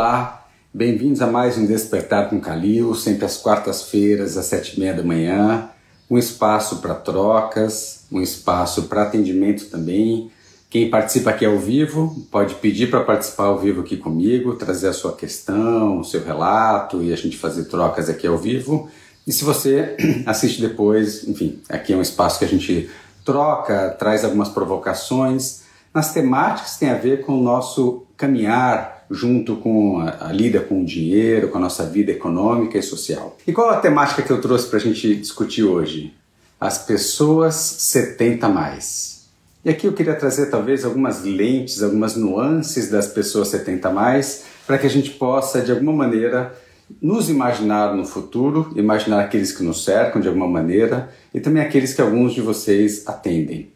Olá, bem-vindos a mais um Despertar com Calil, sempre às quartas-feiras, às sete e meia da manhã. Um espaço para trocas, um espaço para atendimento também. Quem participa aqui ao vivo pode pedir para participar ao vivo aqui comigo, trazer a sua questão, o seu relato e a gente fazer trocas aqui ao vivo. E se você assiste depois, enfim, aqui é um espaço que a gente troca, traz algumas provocações nas temáticas que tem a ver com o nosso caminhar junto com a, a, lida com o dinheiro, com a nossa vida econômica e social. E qual a temática que eu trouxe para a gente discutir hoje? As pessoas 70 mais. E aqui eu queria trazer talvez algumas lentes, algumas nuances das pessoas 70 mais, para que a gente possa de alguma maneira nos imaginar no futuro, imaginar aqueles que nos cercam de alguma maneira e também aqueles que alguns de vocês atendem.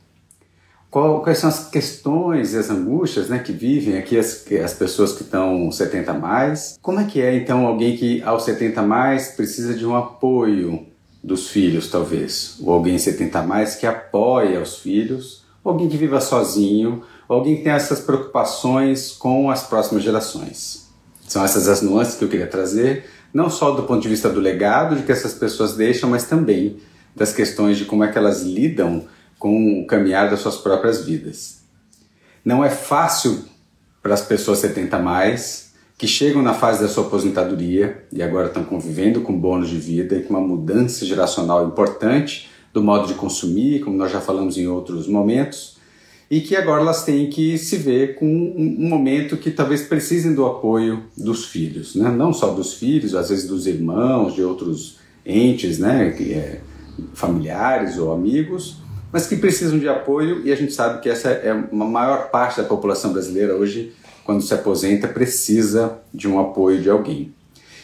Qual, quais são as questões e as angústias né, que vivem aqui as, as pessoas que estão 70 a mais? Como é que é então alguém que aos 70 a mais precisa de um apoio dos filhos, talvez? Ou alguém 70 a mais que apoia os filhos? Ou alguém que viva sozinho? Ou alguém que tem essas preocupações com as próximas gerações? São essas as nuances que eu queria trazer, não só do ponto de vista do legado de que essas pessoas deixam, mas também das questões de como é que elas lidam com o caminhar das suas próprias vidas. Não é fácil para as pessoas 70 mais que chegam na fase da sua aposentadoria e agora estão convivendo com bônus de vida e com uma mudança geracional importante do modo de consumir, como nós já falamos em outros momentos, e que agora elas têm que se ver com um momento que talvez precisem do apoio dos filhos, né? não só dos filhos, às vezes dos irmãos, de outros entes, né? é, familiares ou amigos, mas que precisam de apoio e a gente sabe que essa é uma maior parte da população brasileira hoje, quando se aposenta, precisa de um apoio de alguém.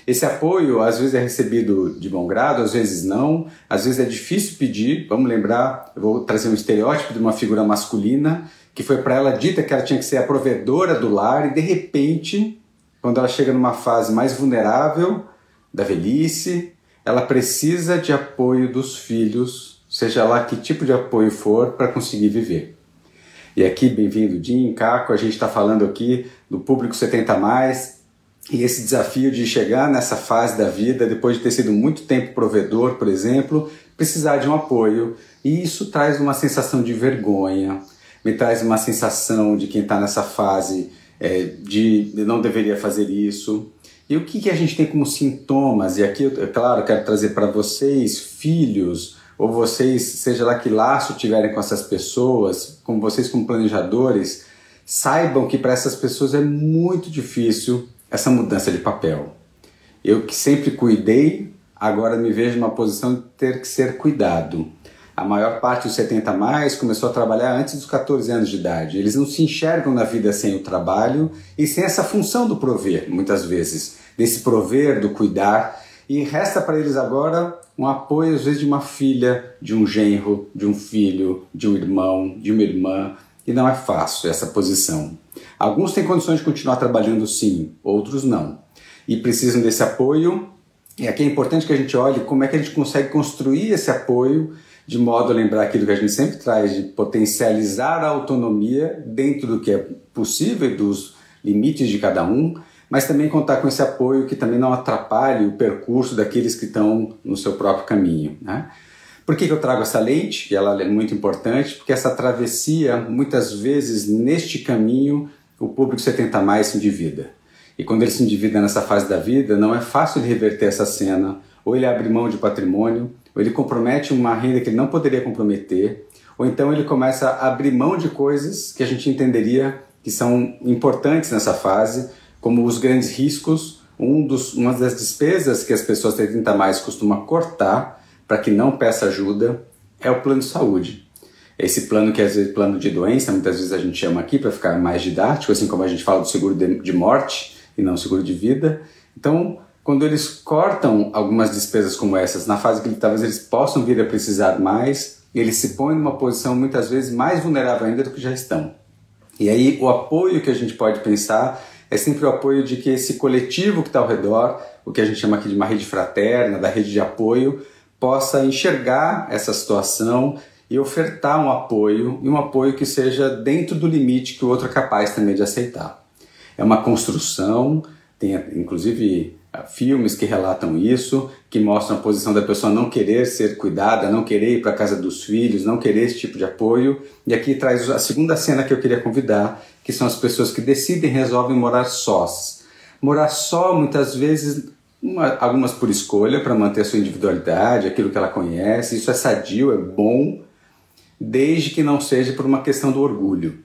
Esse apoio às vezes é recebido de bom grado, às vezes não, às vezes é difícil pedir. Vamos lembrar, eu vou trazer um estereótipo de uma figura masculina que foi para ela dita que ela tinha que ser a provedora do lar e de repente, quando ela chega numa fase mais vulnerável da velhice, ela precisa de apoio dos filhos seja lá que tipo de apoio for para conseguir viver. E aqui, bem-vindo, Jim, Caco, a gente está falando aqui do público 70 mais e esse desafio de chegar nessa fase da vida, depois de ter sido muito tempo provedor, por exemplo, precisar de um apoio. E isso traz uma sensação de vergonha, me traz uma sensação de quem está nessa fase é, de não deveria fazer isso. E o que, que a gente tem como sintomas? E aqui, é claro, quero trazer para vocês, filhos, ou vocês, seja lá que laço tiverem com essas pessoas, como vocês como planejadores, saibam que para essas pessoas é muito difícil essa mudança de papel. Eu que sempre cuidei, agora me vejo numa posição de ter que ser cuidado. A maior parte dos 70 mais começou a trabalhar antes dos 14 anos de idade. Eles não se enxergam na vida sem o trabalho e sem essa função do prover, muitas vezes, desse prover, do cuidar. E resta para eles agora um apoio, às vezes, de uma filha, de um genro, de um filho, de um irmão, de uma irmã, e não é fácil essa posição. Alguns têm condições de continuar trabalhando sim, outros não. E precisam desse apoio. E aqui é importante que a gente olhe como é que a gente consegue construir esse apoio de modo a lembrar aquilo que a gente sempre traz de potencializar a autonomia dentro do que é possível e dos limites de cada um, mas também contar com esse apoio que também não atrapalhe o percurso daqueles que estão no seu próprio caminho. Né? Por que, que eu trago essa lente? Ela é muito importante porque essa travessia, muitas vezes, neste caminho, o público 70 mais se endivida. E quando ele se endivida nessa fase da vida, não é fácil de reverter essa cena. Ou ele abre mão de patrimônio, ou ele compromete uma renda que ele não poderia comprometer, ou então ele começa a abrir mão de coisas que a gente entenderia que são importantes nessa fase, como os grandes riscos, um dos, uma das despesas que as pessoas 30 mais costumam cortar para que não peça ajuda é o plano de saúde. Esse plano que é vezes plano de doença, muitas vezes a gente chama aqui para ficar mais didático, assim como a gente fala do seguro de, de morte e não seguro de vida. Então, quando eles cortam algumas despesas como essas, na fase que talvez eles possam vir a precisar mais, eles se põem numa posição muitas vezes mais vulnerável ainda do que já estão. E aí o apoio que a gente pode pensar é sempre o apoio de que esse coletivo que está ao redor, o que a gente chama aqui de uma rede fraterna, da rede de apoio, possa enxergar essa situação e ofertar um apoio, e um apoio que seja dentro do limite que o outro é capaz também de aceitar. É uma construção, tem inclusive filmes que relatam isso, que mostram a posição da pessoa não querer ser cuidada, não querer ir para a casa dos filhos, não querer esse tipo de apoio. E aqui traz a segunda cena que eu queria convidar, que são as pessoas que decidem e resolvem morar sós. Morar só, muitas vezes, uma, algumas por escolha, para manter a sua individualidade, aquilo que ela conhece. Isso é sadio, é bom, desde que não seja por uma questão do orgulho.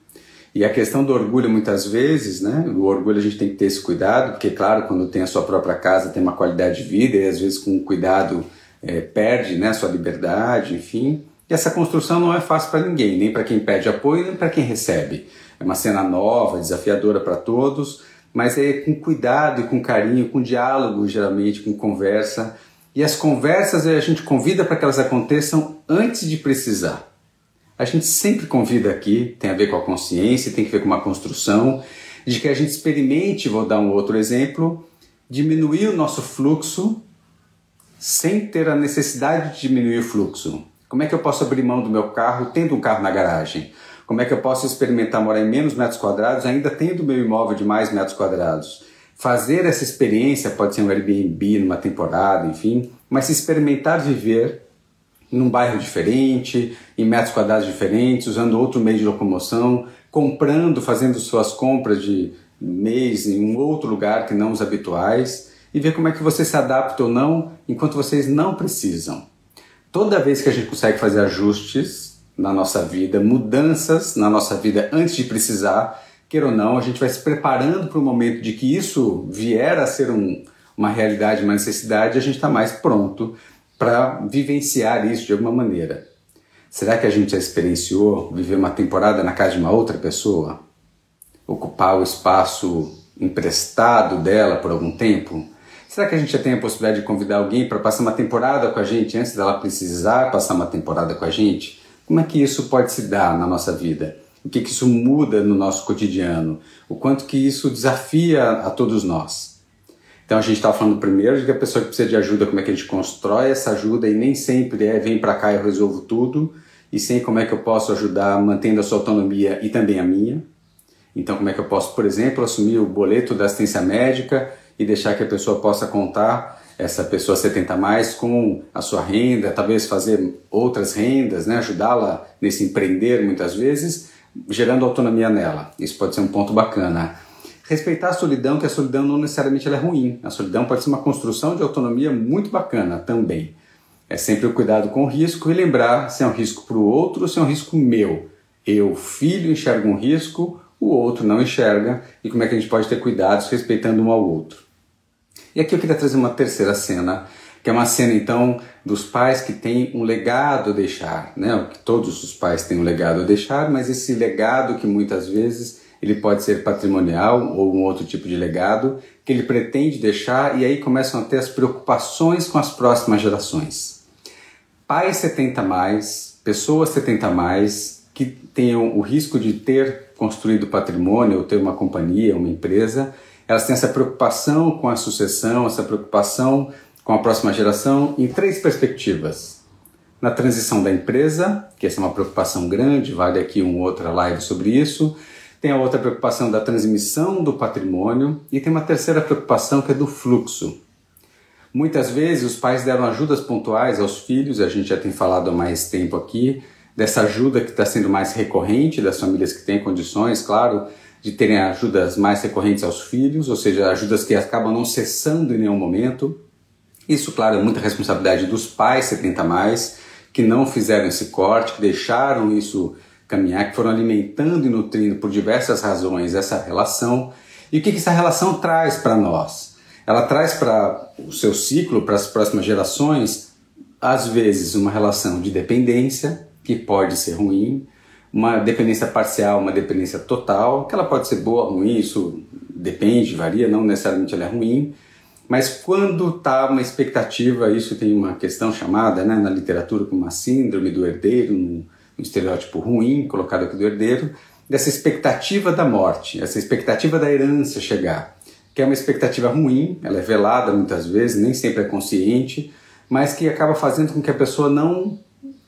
E a questão do orgulho, muitas vezes, né? O orgulho a gente tem que ter esse cuidado, porque, claro, quando tem a sua própria casa, tem uma qualidade de vida e às vezes com cuidado é, perde né, a sua liberdade, enfim. E essa construção não é fácil para ninguém, nem para quem pede apoio, nem para quem recebe. É uma cena nova, desafiadora para todos, mas é com cuidado e com carinho, com diálogo, geralmente, com conversa. E as conversas a gente convida para que elas aconteçam antes de precisar. A gente sempre convida aqui, tem a ver com a consciência, tem a ver com uma construção, de que a gente experimente, vou dar um outro exemplo, diminuir o nosso fluxo sem ter a necessidade de diminuir o fluxo. Como é que eu posso abrir mão do meu carro tendo um carro na garagem? Como é que eu posso experimentar morar em menos metros quadrados ainda tendo meu imóvel de mais metros quadrados? Fazer essa experiência, pode ser um Airbnb numa temporada, enfim, mas experimentar viver num bairro diferente, em metros quadrados diferentes, usando outro meio de locomoção, comprando, fazendo suas compras de mês em um outro lugar que não os habituais e ver como é que você se adapta ou não enquanto vocês não precisam. Toda vez que a gente consegue fazer ajustes na nossa vida, mudanças na nossa vida antes de precisar, queira ou não, a gente vai se preparando para o momento de que isso vier a ser um, uma realidade, uma necessidade, a gente está mais pronto para vivenciar isso de alguma maneira. Será que a gente já experienciou viver uma temporada na casa de uma outra pessoa? Ocupar o espaço emprestado dela por algum tempo? Será que a gente já tem a possibilidade de convidar alguém para passar uma temporada com a gente antes dela precisar passar uma temporada com a gente? Como é que isso pode se dar na nossa vida? O que, que isso muda no nosso cotidiano? O quanto que isso desafia a todos nós? Então a gente estava falando primeiro de que a pessoa que precisa de ajuda, como é que a gente constrói essa ajuda e nem sempre é vem para cá e eu resolvo tudo, e sem como é que eu posso ajudar mantendo a sua autonomia e também a minha. Então como é que eu posso, por exemplo, assumir o boleto da assistência médica e deixar que a pessoa possa contar essa pessoa 70 mais com a sua renda, talvez fazer outras rendas, né, ajudá-la nesse empreender muitas vezes, gerando autonomia nela. Isso pode ser um ponto bacana respeitar a solidão, que a solidão não necessariamente é ruim. A solidão pode ser uma construção de autonomia muito bacana também. É sempre o cuidado com o risco e lembrar se é um risco para o outro ou se é um risco meu. Eu, filho, enxergo um risco, o outro não enxerga e como é que a gente pode ter cuidados respeitando um ao outro. E aqui eu queria trazer uma terceira cena, que é uma cena então dos pais que têm um legado a deixar, né? Todos os pais têm um legado a deixar, mas esse legado que muitas vezes ele pode ser patrimonial ou um outro tipo de legado que ele pretende deixar e aí começam a ter as preocupações com as próximas gerações. Pais 70 mais, pessoas 70 mais que tenham o risco de ter construído patrimônio ou ter uma companhia, uma empresa, elas têm essa preocupação com a sucessão, essa preocupação com a próxima geração em três perspectivas. Na transição da empresa, que essa é uma preocupação grande, vale aqui uma outra live sobre isso tem a outra preocupação da transmissão do patrimônio e tem uma terceira preocupação que é do fluxo. Muitas vezes os pais deram ajudas pontuais aos filhos, a gente já tem falado há mais tempo aqui, dessa ajuda que está sendo mais recorrente das famílias que têm condições, claro, de terem ajudas mais recorrentes aos filhos, ou seja, ajudas que acabam não cessando em nenhum momento. Isso, claro, é muita responsabilidade dos pais 70 mais, que não fizeram esse corte, que deixaram isso caminhar, que foram alimentando e nutrindo por diversas razões essa relação. E o que, que essa relação traz para nós? Ela traz para o seu ciclo, para as próximas gerações, às vezes uma relação de dependência, que pode ser ruim, uma dependência parcial, uma dependência total, que ela pode ser boa ruim, isso depende, varia, não necessariamente ela é ruim, mas quando está uma expectativa, isso tem uma questão chamada né, na literatura como uma síndrome do herdeiro, um estereótipo ruim colocado aqui do herdeiro, dessa expectativa da morte, essa expectativa da herança chegar, que é uma expectativa ruim, ela é velada muitas vezes, nem sempre é consciente, mas que acaba fazendo com que a pessoa não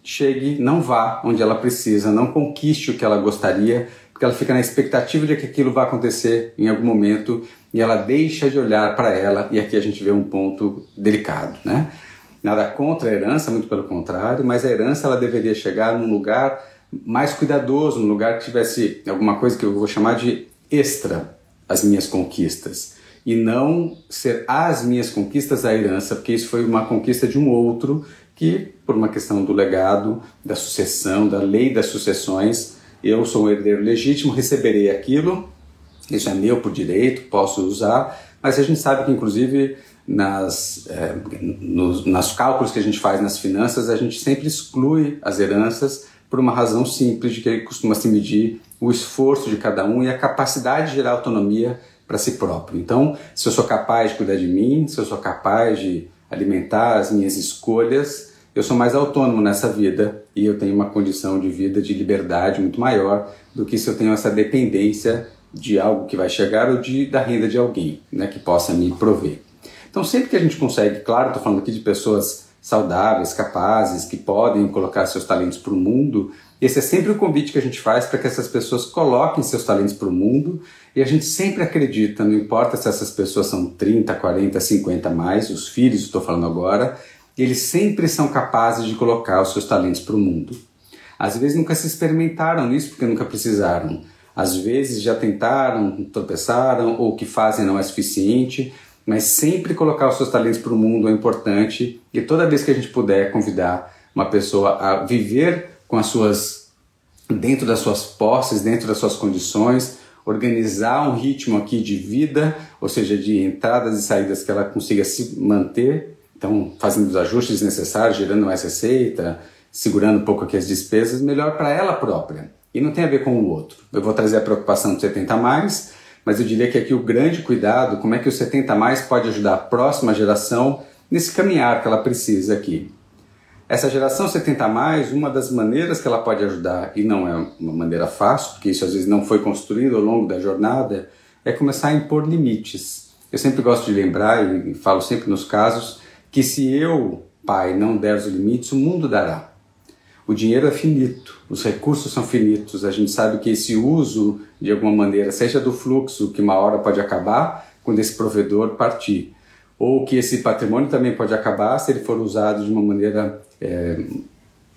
chegue, não vá onde ela precisa, não conquiste o que ela gostaria, porque ela fica na expectativa de que aquilo vai acontecer em algum momento e ela deixa de olhar para ela, e aqui a gente vê um ponto delicado, né? Nada contra a herança, muito pelo contrário, mas a herança ela deveria chegar num lugar mais cuidadoso, num lugar que tivesse alguma coisa que eu vou chamar de extra as minhas conquistas. E não ser as minhas conquistas a herança, porque isso foi uma conquista de um outro que, por uma questão do legado, da sucessão, da lei das sucessões, eu sou um herdeiro legítimo, receberei aquilo, isso é meu por direito, posso usar, mas a gente sabe que, inclusive, nas, é, nos, cálculos que a gente faz nas finanças, a gente sempre exclui as heranças por uma razão simples de que costuma se medir o esforço de cada um e a capacidade de gerar autonomia para si próprio. Então, se eu sou capaz de cuidar de mim, se eu sou capaz de alimentar as minhas escolhas, eu sou mais autônomo nessa vida e eu tenho uma condição de vida de liberdade muito maior do que se eu tenho essa dependência de algo que vai chegar ou de, da renda de alguém né, que possa me prover. Então, sempre que a gente consegue, claro, estou falando aqui de pessoas saudáveis, capazes, que podem colocar seus talentos para o mundo. Esse é sempre o convite que a gente faz para que essas pessoas coloquem seus talentos para o mundo e a gente sempre acredita, não importa se essas pessoas são 30, 40, 50 mais, os filhos, estou falando agora, eles sempre são capazes de colocar os seus talentos para o mundo. Às vezes nunca se experimentaram nisso porque nunca precisaram. Às vezes já tentaram, tropeçaram, ou o que fazem não é suficiente, mas sempre colocar os seus talentos para o mundo é importante e toda vez que a gente puder convidar uma pessoa a viver com as suas dentro das suas posses, dentro das suas condições, organizar um ritmo aqui de vida, ou seja, de entradas e saídas que ela consiga se manter, então fazendo os ajustes necessários, gerando mais receita, segurando um pouco aqui as despesas, melhor para ela própria. E não tem a ver com o outro. Eu vou trazer a preocupação de 70 mais, mas eu diria que aqui o grande cuidado, como é que o 70 mais pode ajudar a próxima geração nesse caminhar que ela precisa aqui. Essa geração 70 mais, uma das maneiras que ela pode ajudar, e não é uma maneira fácil, porque isso às vezes não foi construído ao longo da jornada, é começar a impor limites. Eu sempre gosto de lembrar, e falo sempre nos casos, que se eu, pai, não der os limites, o mundo dará. O dinheiro é finito, os recursos são finitos, a gente sabe que esse uso, de alguma maneira, seja do fluxo, que uma hora pode acabar quando esse provedor partir, ou que esse patrimônio também pode acabar se ele for usado de uma maneira é,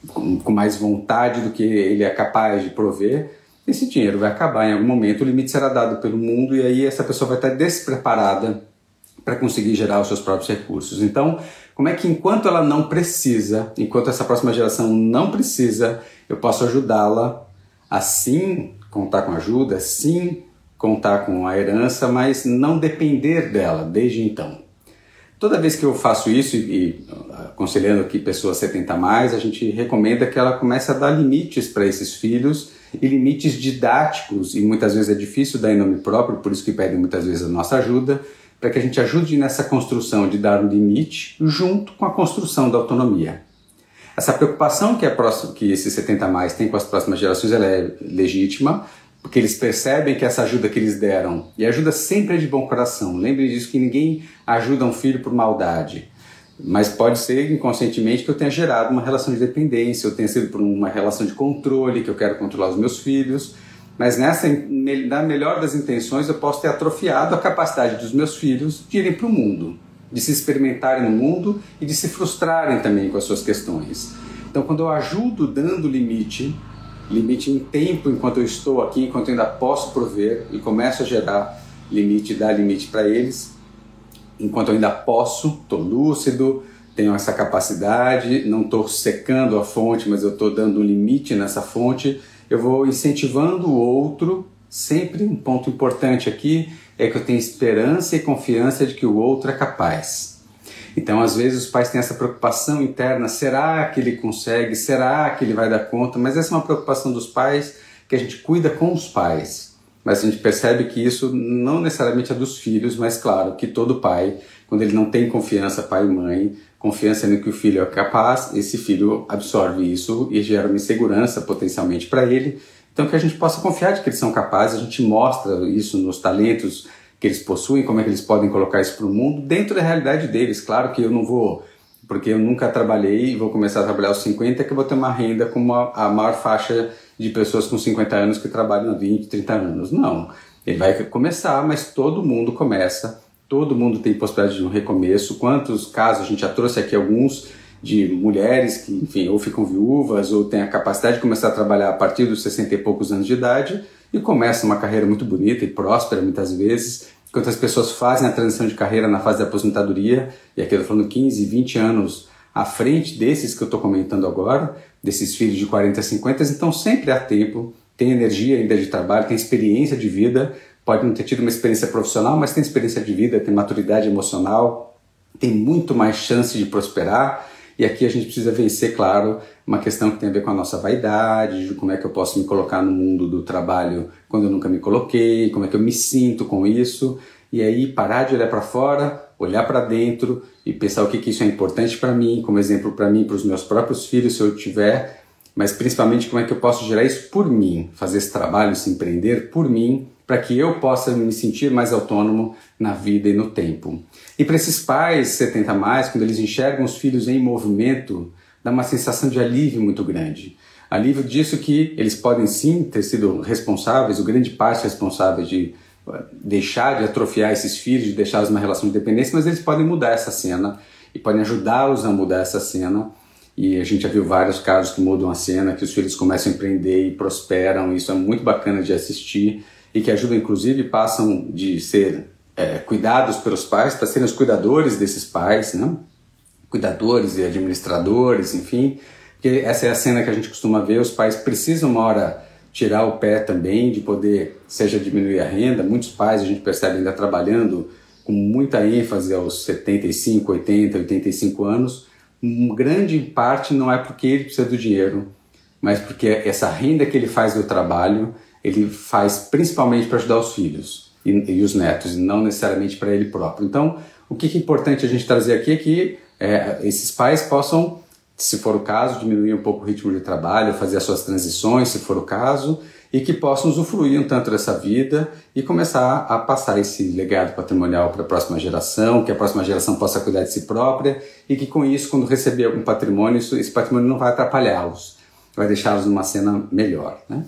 com, mais vontade do que ele é capaz de prover, esse dinheiro vai acabar. Em algum momento, o limite será dado pelo mundo e aí essa pessoa vai estar despreparada para conseguir gerar os seus próprios recursos. Então, como é que enquanto ela não precisa, enquanto essa próxima geração não precisa, eu posso ajudá-la a sim contar com ajuda, sim contar com a herança, mas não depender dela desde então. Toda vez que eu faço isso, e, aconselhando aqui pessoas 70 mais, a gente recomenda que ela comece a dar limites para esses filhos e limites didáticos, e muitas vezes é difícil dar em nome próprio, por isso que pedem muitas vezes a nossa ajuda, para que a gente ajude nessa construção de dar um limite junto com a construção da autonomia. Essa preocupação que, a próxima, que esses 70 mais têm com as próximas gerações é legítima, porque eles percebem que essa ajuda que eles deram, e ajuda sempre é de bom coração, lembre disso que ninguém ajuda um filho por maldade, mas pode ser inconscientemente que eu tenha gerado uma relação de dependência, eu tenha sido por uma relação de controle, que eu quero controlar os meus filhos, mas nessa, na melhor das intenções, eu posso ter atrofiado a capacidade dos meus filhos de irem para o mundo, de se experimentarem no mundo e de se frustrarem também com as suas questões. Então, quando eu ajudo dando limite, limite em tempo enquanto eu estou aqui, enquanto eu ainda posso prover, e começo a gerar limite, dar limite para eles, enquanto eu ainda posso, estou lúcido, tenho essa capacidade, não estou secando a fonte, mas eu estou dando um limite nessa fonte eu vou incentivando o outro. Sempre um ponto importante aqui é que eu tenho esperança e confiança de que o outro é capaz. Então, às vezes, os pais têm essa preocupação interna: será que ele consegue? Será que ele vai dar conta? Mas essa é uma preocupação dos pais que a gente cuida com os pais. Mas a gente percebe que isso não necessariamente é dos filhos, mas claro que todo pai, quando ele não tem confiança, pai e mãe, confiança no que o filho é capaz, esse filho absorve isso e gera uma insegurança potencialmente para ele. Então, que a gente possa confiar de que eles são capazes, a gente mostra isso nos talentos que eles possuem, como é que eles podem colocar isso para o mundo, dentro da realidade deles. Claro que eu não vou, porque eu nunca trabalhei e vou começar a trabalhar aos 50, que eu vou ter uma renda como a, a maior faixa de pessoas com 50 anos que trabalham há 20, 30 anos. Não. Ele vai começar, mas todo mundo começa, todo mundo tem possibilidade de um recomeço. Quantos casos, a gente já trouxe aqui alguns, de mulheres que, enfim, ou ficam viúvas ou têm a capacidade de começar a trabalhar a partir dos 60 e poucos anos de idade e começam uma carreira muito bonita e próspera muitas vezes. Quantas pessoas fazem a transição de carreira na fase da aposentadoria, e aqui eu estou falando 15, 20 anos à frente desses que eu estou comentando agora, desses filhos de 40, 50, então sempre há tempo, tem energia ainda de trabalho, tem experiência de vida, pode não ter tido uma experiência profissional, mas tem experiência de vida, tem maturidade emocional, tem muito mais chance de prosperar e aqui a gente precisa vencer, claro, uma questão que tem a ver com a nossa vaidade, de como é que eu posso me colocar no mundo do trabalho quando eu nunca me coloquei, como é que eu me sinto com isso. E aí parar de olhar para fora, olhar para dentro e pensar o que, que isso é importante para mim, como exemplo para mim, para os meus próprios filhos, se eu tiver, mas principalmente como é que eu posso gerar isso por mim, fazer esse trabalho, se empreender por mim, para que eu possa me sentir mais autônomo na vida e no tempo. E para esses pais 70 mais, quando eles enxergam os filhos em movimento, dá uma sensação de alívio muito grande. Alívio disso que eles podem sim ter sido responsáveis, o grande parte responsável de eh, deixar de atrofiar esses filhos, de deixá-los numa relação de dependência, mas eles podem mudar essa cena e podem ajudá-los a mudar essa cena. E a gente já viu vários casos que mudam a cena, que os filhos começam a empreender e prosperam. Isso é muito bacana de assistir e que ajudam, inclusive, passam de ser é, cuidados pelos pais para serem os cuidadores desses pais, né? cuidadores e administradores, enfim. Porque essa é a cena que a gente costuma ver, os pais precisam uma hora tirar o pé também, de poder, seja diminuir a renda, muitos pais a gente percebe ainda trabalhando com muita ênfase aos 75, 80, 85 anos, grande parte não é porque ele precisa do dinheiro, mas porque essa renda que ele faz do trabalho ele faz principalmente para ajudar os filhos e, e, os netos, e não necessariamente para ele próprio. Então, o que é importante a gente trazer aqui é que é, esses pais possam, se for o caso, diminuir um pouco o ritmo de trabalho, fazer as suas transições, se for o caso, e que possam usufruir um tanto dessa vida e começar a passar esse legado patrimonial para a próxima geração, que a próxima geração possa cuidar de si própria e que com isso, quando receber algum patrimônio, isso, esse patrimônio não vai atrapalhá-los, vai deixá-los numa cena melhor. Né?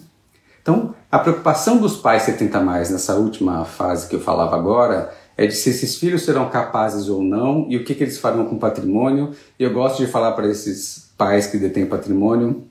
Então, a preocupação dos pais 70 mais nessa última fase que eu falava agora é de se esses filhos serão capazes ou não e o que, que eles farão com o patrimônio. E eu gosto de falar para esses pais que detêm patrimônio,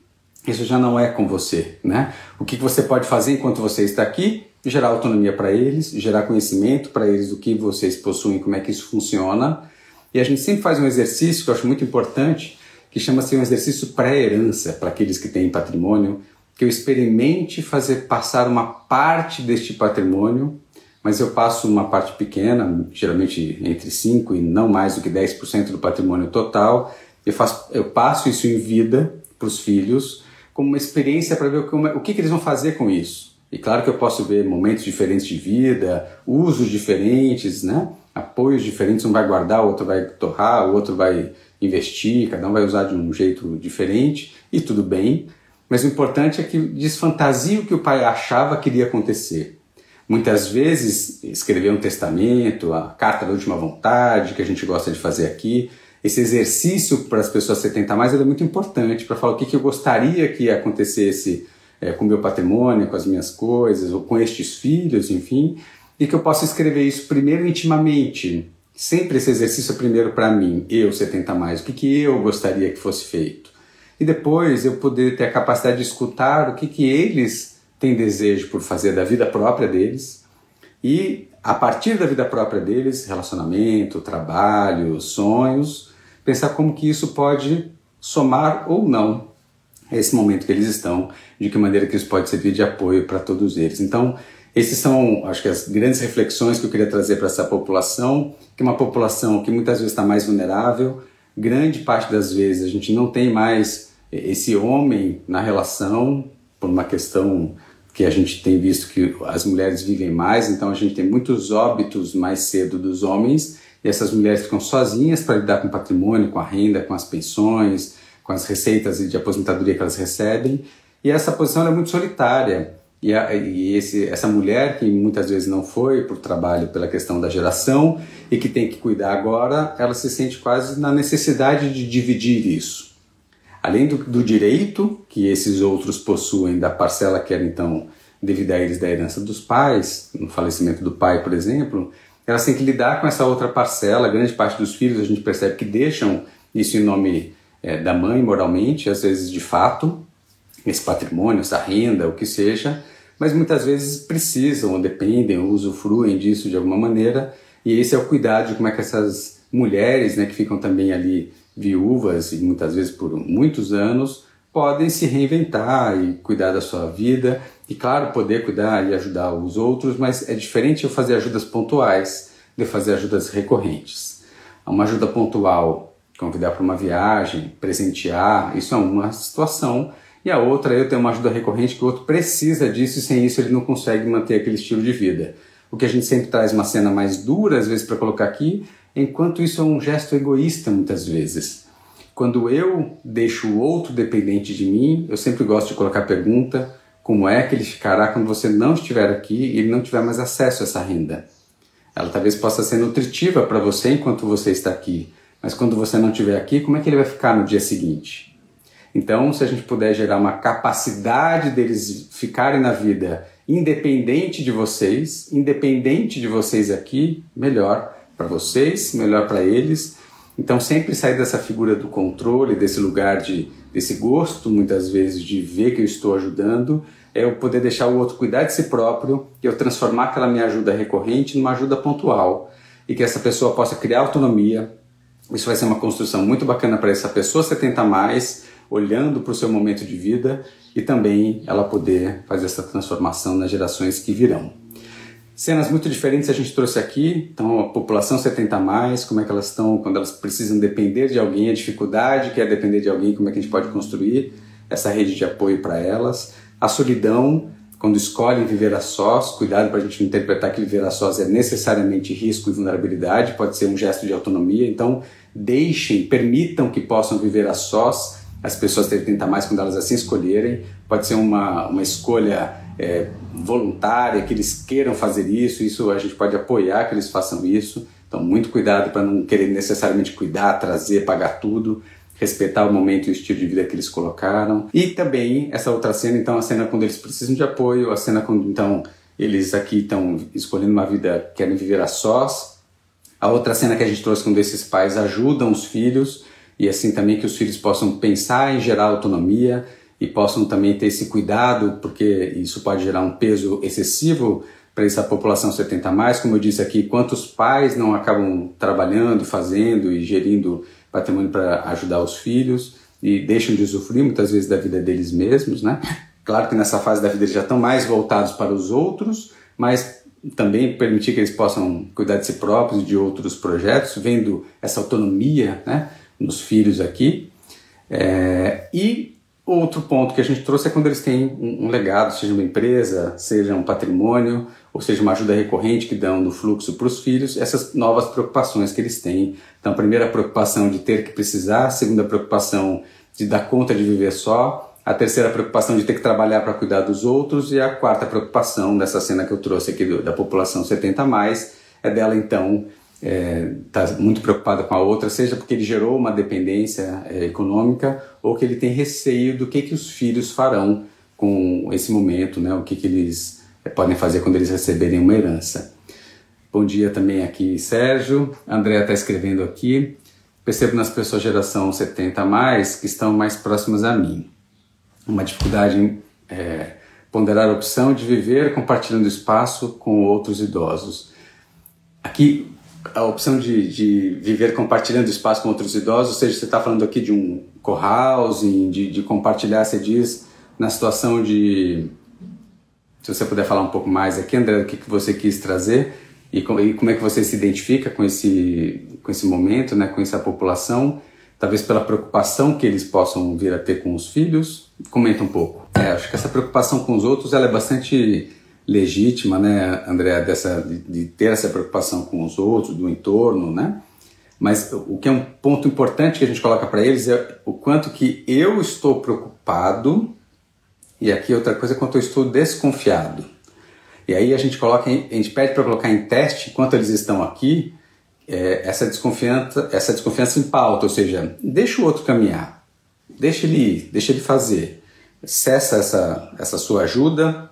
isso já não é com você, né? O que, que você pode fazer enquanto você está aqui? Gerar autonomia para eles, gerar conhecimento para eles do que vocês possuem, como é que isso funciona. E a gente sempre faz um exercício que eu acho muito importante, que chama-se um exercício pré-herança para aqueles que têm patrimônio que eu experimente fazer passar uma parte deste patrimônio, mas eu passo uma parte pequena, geralmente entre 5 e não mais do que 10% do patrimônio total, eu, faço, eu passo isso em vida para os filhos, como uma experiência para ver como, o que, que eles vão fazer com isso. E claro que eu posso ver momentos diferentes de vida, usos diferentes, né? apoios diferentes, um vai guardar, o outro vai torrar, o outro vai investir, cada um vai usar de um jeito diferente, e tudo bem, mas o importante é que desfantasia o que o pai achava que iria acontecer. Muitas vezes, escrever um testamento, a carta da última vontade, que a gente gosta de fazer aqui, esse exercício para as pessoas 70 mais é muito importante para falar o que, que eu gostaria que acontecesse é, com o meu patrimônio, com as minhas coisas, ou com estes filhos, enfim, e que eu possa escrever isso primeiro intimamente. Sempre esse exercício primeiro para mim, eu 70 mais, o que, que eu gostaria que fosse feito e depois eu poder ter a capacidade de escutar o que, que eles têm desejo por fazer da vida própria deles e a partir da vida própria deles, relacionamento, trabalho, sonhos, pensar como que isso pode somar ou não a esse momento que eles estão, de que maneira que isso pode servir de apoio para todos eles. Então, esses são, acho que as grandes reflexões que eu queria trazer para essa população, que é uma população que muitas vezes está mais vulnerável, grande parte das vezes a gente não tem mais esse homem na relação, por uma questão que a gente tem visto que as mulheres vivem mais, então a gente tem muitos óbitos mais cedo dos homens, e essas mulheres ficam sozinhas para lidar com o patrimônio, com a renda, com as pensões, com as receitas de aposentadoria que elas recebem, e essa posição é muito solitária. E, a, e esse, essa mulher, que muitas vezes não foi por trabalho pela questão da geração e que tem que cuidar agora, ela se sente quase na necessidade de dividir isso. Além do, do direito que esses outros possuem da parcela que era então devido a eles da herança dos pais, no falecimento do pai, por exemplo, elas têm que lidar com essa outra parcela. Grande parte dos filhos a gente percebe que deixam isso em nome é, da mãe moralmente, às vezes de fato, esse patrimônio, essa renda, o que seja, mas muitas vezes precisam, ou dependem, ou usufruem disso de alguma maneira. E esse é o cuidado de como é que essas mulheres, né, que ficam também ali viúvas e muitas vezes por muitos anos, podem se reinventar e cuidar da sua vida e, claro, poder cuidar e ajudar os outros, mas é diferente eu fazer ajudas pontuais de fazer ajudas recorrentes. Uma ajuda pontual, convidar para uma viagem, presentear, isso é uma situação, e a outra eu tenho uma ajuda recorrente que o outro precisa disso e sem isso ele não consegue manter aquele estilo de vida. O que a gente sempre traz uma cena mais dura, às vezes, para colocar aqui, enquanto isso é um gesto egoísta muitas vezes. Quando eu deixo o outro dependente de mim, eu sempre gosto de colocar a pergunta: como é que ele ficará quando você não estiver aqui e ele não tiver mais acesso a essa renda? Ela talvez possa ser nutritiva para você enquanto você está aqui, mas quando você não estiver aqui, como é que ele vai ficar no dia seguinte? Então, se a gente puder gerar uma capacidade deles ficarem na vida independente de vocês, independente de vocês aqui, melhor para vocês, melhor para eles então sempre sair dessa figura do controle, desse lugar de desse gosto muitas vezes de ver que eu estou ajudando, é eu poder deixar o outro cuidar de si próprio e eu transformar aquela minha ajuda recorrente numa ajuda pontual e que essa pessoa possa criar autonomia. Isso vai ser uma construção muito bacana para essa pessoa 70 mais, olhando para o seu momento de vida e também ela poder fazer essa transformação nas gerações que virão. Cenas muito diferentes a gente trouxe aqui, então a população 70 mais, como é que elas estão quando elas precisam depender de alguém, a dificuldade que é depender de alguém, como é que a gente pode construir essa rede de apoio para elas, a solidão, quando escolhem viver a sós, cuidado para a gente não interpretar que viver a sós é necessariamente risco e vulnerabilidade, pode ser um gesto de autonomia, então deixem, permitam que possam viver a sós, as pessoas 70 mais quando elas assim escolherem, pode ser uma, uma escolha é, voluntária, que eles queiram fazer isso, isso a gente pode apoiar que eles façam isso. Então, muito cuidado para não querer necessariamente cuidar, trazer, pagar tudo, respeitar o momento e o estilo de vida que eles colocaram. E também essa outra cena, então, a cena quando eles precisam de apoio, a cena quando então eles aqui estão escolhendo uma vida, querem viver a sós. A outra cena que a gente trouxe quando esses pais ajudam os filhos e assim também que os filhos possam pensar em gerar autonomia e possam também ter esse cuidado, porque isso pode gerar um peso excessivo para essa população 70 mais, como eu disse aqui, quantos pais não acabam trabalhando, fazendo e gerindo patrimônio para ajudar os filhos e deixam de usufruir muitas vezes da vida deles mesmos, né? Claro que nessa fase da vida eles já estão mais voltados para os outros, mas também permitir que eles possam cuidar de si próprios e de outros projetos, vendo essa autonomia, né, nos filhos aqui. É, e Outro ponto que a gente trouxe é quando eles têm um, legado, seja uma empresa, seja um patrimônio, ou seja uma ajuda recorrente que dão no fluxo para os filhos, essas novas preocupações que eles têm. Então, a primeira preocupação de ter que precisar, a segunda preocupação de dar conta de viver só, a terceira preocupação de ter que trabalhar para cuidar dos outros e a quarta preocupação dessa cena que eu trouxe aqui do, da população 70 mais é dela então está é, muito preocupado com a outra, seja porque ele gerou uma dependência é, econômica ou que ele tem receio do que, que os filhos farão com esse momento, né? o que, que eles é, podem fazer quando eles receberem uma herança. Bom dia também aqui, Sérgio. André está escrevendo aqui. Percebo nas pessoas geração 70 mais que estão mais próximas a mim. Uma dificuldade em é, ponderar a opção de viver compartilhando espaço com outros idosos. Aqui a opção de, de viver compartilhando espaço com outros idosos, ou seja, você está falando aqui de um co-housing, de, de compartilhar, você diz, na situação de. Se você puder falar um pouco mais aqui, André, o que, que você quis trazer e como, e como é que você se identifica com esse, com esse momento, né, com essa população, talvez pela preocupação que eles possam vir a ter com os filhos. Comenta um pouco. É, acho que essa preocupação com os outros ela é bastante legítima, né, André, dessa, de, de, ter essa preocupação com os outros, do entorno, né? Mas o que é um ponto importante que a gente coloca para eles é o quanto que eu estou preocupado e aqui outra coisa quanto eu estou desconfiado. E aí a gente coloca, a gente pede para colocar em teste enquanto eles estão aqui é, essa desconfiança, essa desconfiança em pauta, ou seja, deixa o outro caminhar. deixa ele ir, deixa ele fazer. Cessa essa, essa sua ajuda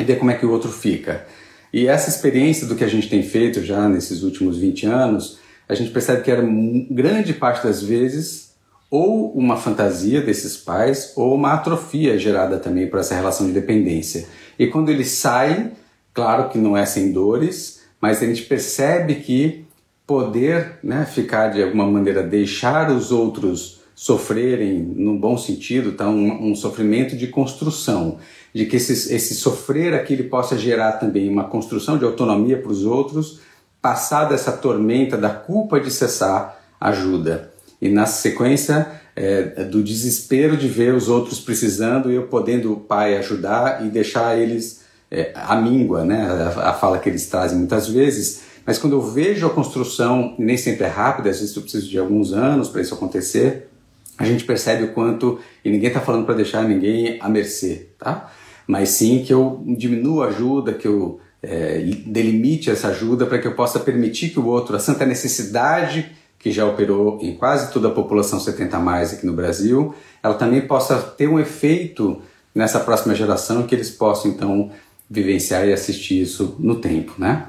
e vê como é que o outro fica. E essa experiência do que a gente tem feito já nesses últimos 20 anos, a gente percebe que era grande parte das vezes ou uma fantasia desses pais ou uma atrofia gerada também por essa relação de dependência. E quando ele sai, claro que não é sem dores, mas a gente percebe que poder né, ficar de alguma maneira, deixar os outros sofrerem no bom sentido, tá? um, um sofrimento de construção, de que esse, esse sofrer aqui ele possa gerar também uma construção de autonomia para os outros, passar dessa tormenta da culpa de cessar ajuda. E na sequência é, do desespero de ver os outros precisando e eu podendo o pai ajudar e deixar eles é, míngua, né? A, a, fala que eles trazem muitas vezes. Mas quando eu vejo a construção, nem sempre é rápida, às vezes eu preciso de alguns anos para isso acontecer, a gente percebe o quanto, e ninguém está falando para deixar ninguém à mercê, tá? Mas sim que eu diminua a ajuda, que eu é, delimite essa ajuda para que eu possa permitir que o outro, a santa necessidade que já operou em quase toda a população 70 mais aqui no Brasil, ela também possa ter um efeito nessa próxima geração que eles possam então vivenciar e assistir isso no tempo, né?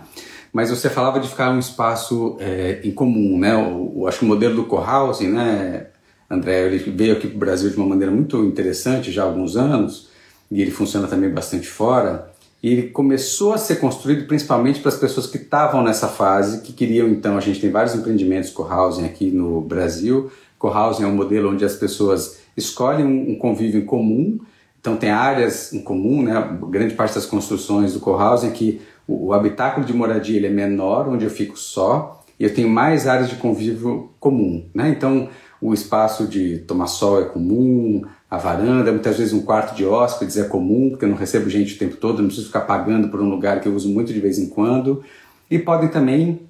Mas você falava de ficar um espaço é, em comum, né? O, acho que o modelo do co-housing, né, André, ele veio aqui para o Brasil de uma maneira muito interessante já há alguns anos e ele funciona também bastante fora. E ele começou a ser construído principalmente para as pessoas que estavam nessa fase, que queriam então. A gente tem vários empreendimentos co-housing aqui no Brasil. Co-housing é um modelo onde as pessoas escolhem um convívio em comum então tem áreas em comum, né? Grande parte das construções do co-housing é que o, o habitáculo de moradia ele é menor, onde eu fico só, e eu tenho mais áreas de convívio comum, né? Então o espaço de tomar sol é comum, a varanda, muitas vezes um quarto de hóspedes é comum, porque eu não recebo gente o tempo todo, não preciso ficar pagando por um lugar que eu uso muito de vez em quando. E podem também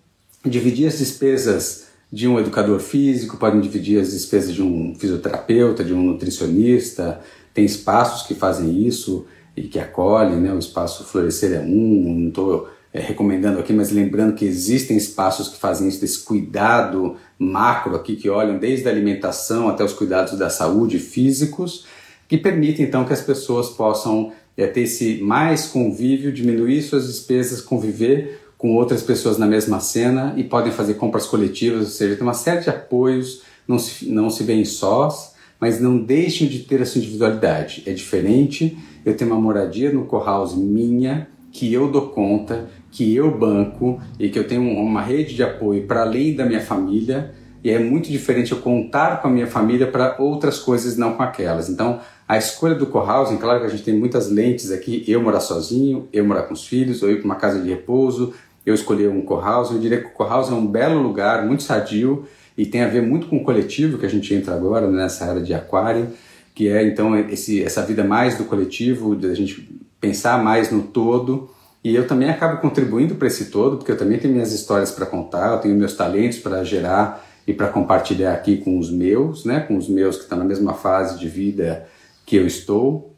dividir as despesas de um educador físico, podem dividir as despesas de um fisioterapeuta, de um nutricionista, tem espaços que fazem isso e que acolhem, né? o espaço Florescer é um, não estou é, recomendando aqui, mas lembrando que existem espaços que fazem isso, desse cuidado macro aqui, que olham desde a alimentação até os cuidados da saúde físicos, que permitem então que as pessoas possam é, ter esse mais convívio, diminuir suas despesas, conviver com outras pessoas na mesma cena e podem fazer compras coletivas, ou seja, tem uma série de apoios, não se, não se veem sós, mas não deixem de ter essa individualidade. É diferente eu ter uma moradia no co-house minha, que eu dou conta, que eu banco e que eu tenho uma rede de apoio para além da minha família. E é muito diferente eu contar com a minha família para outras coisas, não com aquelas. Então, a escolha do co-housing, claro que a gente tem muitas lentes aqui, eu morar sozinho, eu morar com os filhos, ou ir para uma casa de repouso, eu escolher um co-housing. Eu diria que o co-housing é um belo lugar, muito sadio, e tem a ver muito com o coletivo que a gente entra agora nessa área de aquário, que é então esse, essa vida mais do coletivo, de a gente pensar mais no todo. E eu também acabo contribuindo para esse todo, porque eu também tenho minhas histórias para contar, eu tenho meus talentos para gerar e para compartilhar aqui com os meus, né, com os meus que estão na mesma fase de vida que eu estou.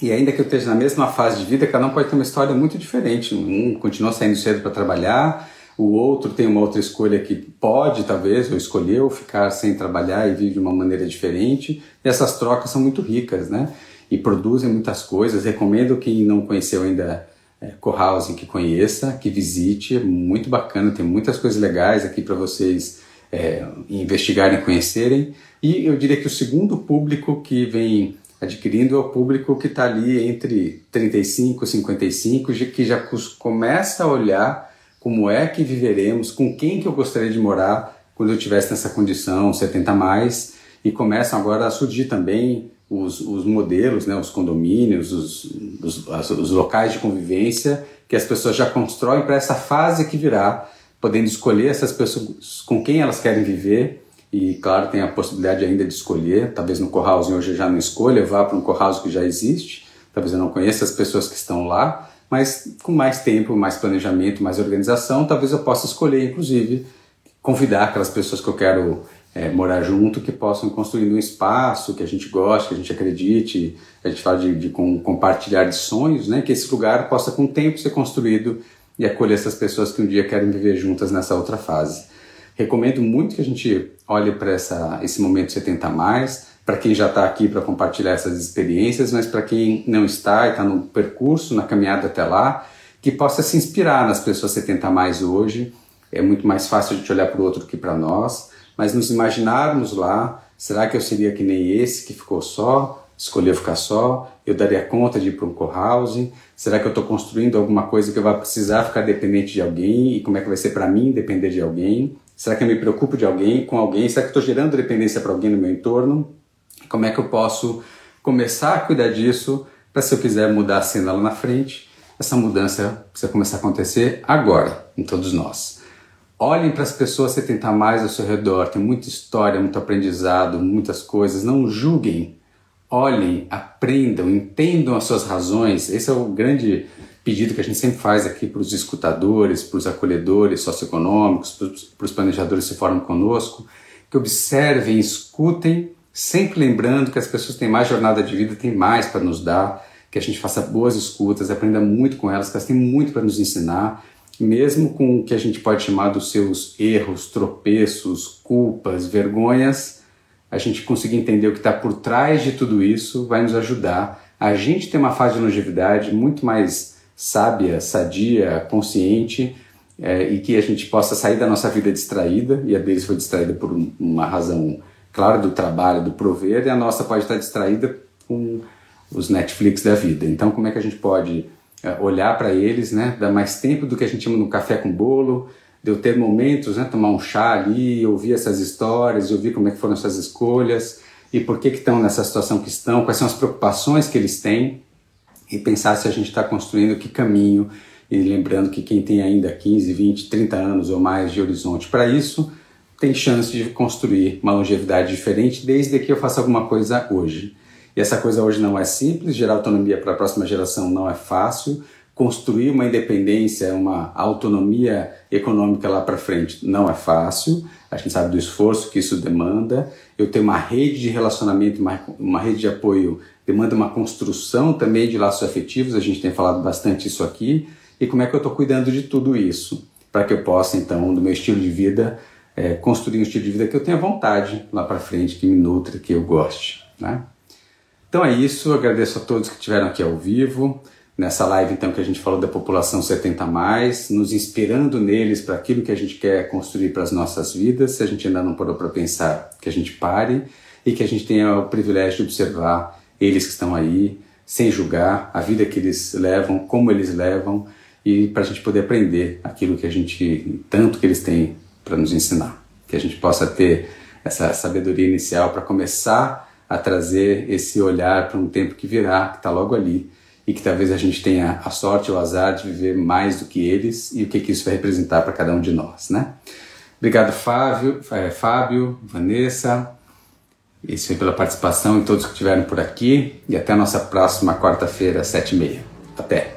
E ainda que eu esteja na mesma fase de vida, cada um pode ter uma história muito diferente. Um continua saindo cedo para trabalhar, o outro tem uma outra escolha que pode, talvez, ou escolheu ficar sem trabalhar e vive de uma maneira diferente. E essas trocas são muito ricas, né? E produzem muitas coisas. Recomendo quem não conheceu ainda é, Co-Housing que conheça, que visite. É muito bacana, tem muitas coisas legais aqui para vocês é, investigarem conhecerem. E eu diria que o segundo público que vem adquirindo é o público que está ali entre 35 e 55, que já começa a olhar como é que viveremos, com quem que eu gostaria de morar quando eu tivesse nessa condição 70 mais e começam agora a surgir também os, os modelos, né, os condomínios, os, os, os locais de convivência que as pessoas já constroem para essa fase que virá, podendo escolher essas pessoas com quem elas querem viver. E claro tem a possibilidade ainda de escolher, talvez no co-housing hoje já não escolha, vá para um co-housing que já existe, talvez eu não conheça as pessoas que estão lá, mas com mais tempo, mais planejamento, mais organização, talvez eu possa escolher, inclusive, convidar aquelas pessoas que eu quero é, morar junto, que possam construir um espaço que a gente goste, que a gente acredite, a gente fala de, de com, compartilhar de sonhos, né? que esse lugar possa com o tempo ser construído e acolher essas pessoas que um dia querem viver juntas nessa outra fase. Recomendo muito que a gente olhe para esse momento 70 mais, para quem já está aqui para compartilhar essas experiências, mas para quem não está e está no percurso, na caminhada até lá, que possa se inspirar nas pessoas 70 mais hoje. É muito mais fácil gente olhar para o outro que para nós, mas nos imaginarmos lá, será que eu seria que nem esse que ficou só? escolher ficar só? Eu daria conta de ir para um co-housing? Será que eu estou construindo alguma coisa que eu vou precisar ficar dependente de alguém? E como é que vai ser para mim depender de alguém? Será que eu me preocupo de alguém, com alguém? Será que estou gerando dependência para alguém no meu entorno? Como é que eu posso começar a cuidar disso para se eu quiser mudar a cena lá na frente, essa mudança precisa começar a acontecer agora, em todos nós. Olhem para as pessoas 70 mais ao seu redor, tem muita história, muito aprendizado, muitas coisas. Não julguem, olhem, aprendam, entendam as suas razões. Esse é o grande pedido que a gente sempre faz aqui para os escutadores, para os acolhedores socioeconômicos, para os planejadores que se formam conosco, que observem, escutem, sempre lembrando que as pessoas têm mais jornada de vida, têm mais para nos dar, que a gente faça boas escutas, aprenda muito com elas, que elas têm muito para nos ensinar, mesmo com o que a gente pode chamar dos seus erros, tropeços, culpas, vergonhas, a gente conseguir entender o que está por trás de tudo isso vai nos ajudar a gente ter uma fase de longevidade muito mais sábia, sadia, consciente é, e que a gente possa sair da nossa vida distraída, e a deles foi distraída por uma razão clara do trabalho, do prover, e a nossa pode estar distraída com os Netflix da vida. Então, como é que a gente pode olhar para eles, né, dar mais tempo do que a gente chama no café com bolo, de eu ter momentos, né, tomar um chá ali, ouvir essas histórias, ouvir como é que foram essas escolhas e por que, que estão nessa situação que estão, quais são as preocupações que eles têm e pensar se a gente está construindo que caminho, e lembrando que quem tem ainda 15, 20, 30 anos ou mais de horizonte para isso, tem chance de construir uma longevidade diferente desde que eu faça alguma coisa hoje. E essa coisa hoje não é simples, gerar autonomia para a próxima geração não é fácil, construir uma independência, uma autonomia econômica lá para frente não é fácil. A gente sabe do esforço que isso demanda. Eu tenho uma rede de relacionamento, uma, uma rede de apoio demanda uma construção também de laços afetivos, a gente tem falado bastante isso aqui, e como é que eu estou cuidando de tudo isso, para que eu possa, então, do meu estilo de vida, é, construir um estilo de vida que eu tenha vontade lá para frente, que me nutra, que eu goste. Né? Então é isso, agradeço a todos que estiveram aqui ao vivo, nessa live então que a gente falou da população 70 mais, nos inspirando neles para aquilo que a gente quer construir para as nossas vidas, se a gente ainda não parou para pensar, que a gente pare e que a gente tenha o privilégio de observar eles que estão aí, sem julgar a vida que eles levam, como eles levam, e para a gente poder aprender aquilo que a gente, tanto que eles têm para nos ensinar. Que a gente possa ter essa sabedoria inicial para começar a trazer esse olhar para um tempo que virá, que está logo ali, e que talvez a gente tenha a sorte ou azar de viver mais do que eles e o que, que isso vai representar para cada um de nós, né? Obrigado, Fábio, é, Fábio, Vanessa, isso foi pela participação e todos que estiveram por aqui. E até a nossa próxima quarta-feira, às sete e meia. Até!